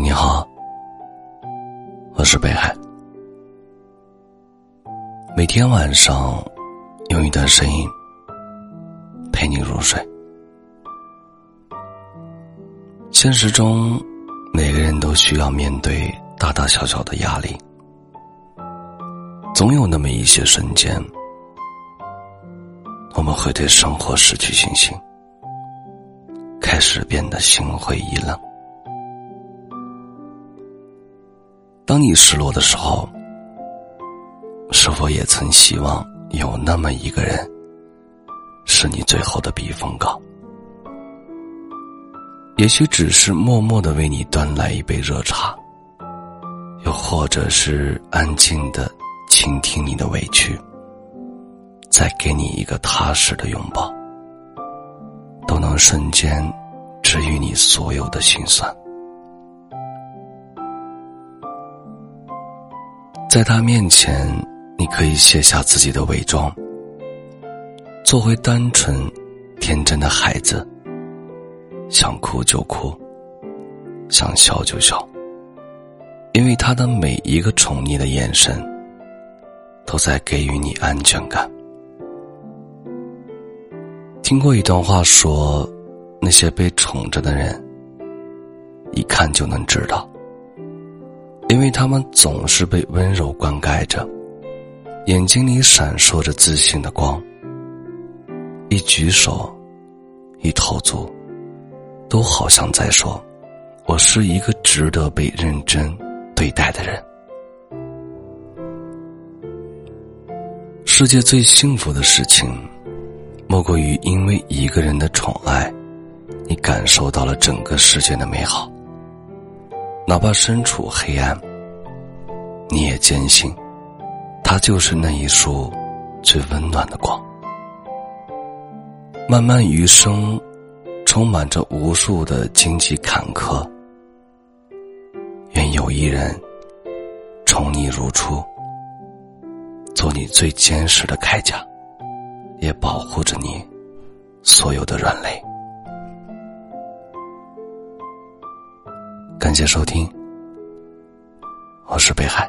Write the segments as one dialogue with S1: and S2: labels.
S1: 你好，我是北海。每天晚上用一段声音陪你入睡。现实中，每个人都需要面对大大小小的压力，总有那么一些瞬间，我们会对生活失去信心，开始变得心灰意冷。当你失落的时候，是否也曾希望有那么一个人，是你最后的避风港？也许只是默默的为你端来一杯热茶，又或者是安静的倾听你的委屈，再给你一个踏实的拥抱，都能瞬间治愈你所有的心酸。在他面前，你可以卸下自己的伪装，做回单纯、天真的孩子。想哭就哭，想笑就笑，因为他的每一个宠溺的眼神，都在给予你安全感。听过一段话，说那些被宠着的人，一看就能知道。因为他们总是被温柔灌溉着，眼睛里闪烁着自信的光。一举手，一投足，都好像在说：“我是一个值得被认真对待的人。”世界最幸福的事情，莫过于因为一个人的宠爱，你感受到了整个世界的美好。哪怕身处黑暗，你也坚信，它就是那一束最温暖的光。漫漫余生，充满着无数的荆棘坎坷。愿有一人宠你如初，做你最坚实的铠甲，也保护着你所有的软肋。谢收听，我是北海。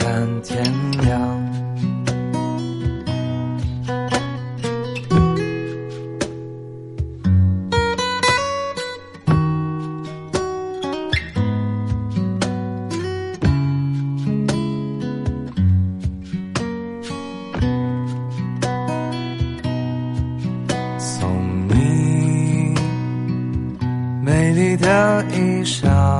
S2: 看天亮，送你美丽的衣裳。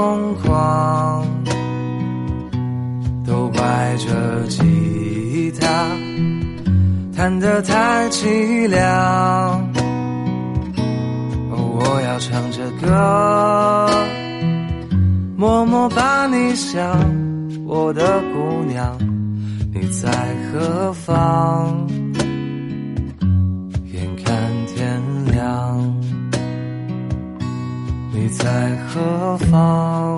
S2: 疯狂，都怪这吉他弹得太凄凉。我要唱着歌，默默把你想，我的姑娘，你在何方？在何方？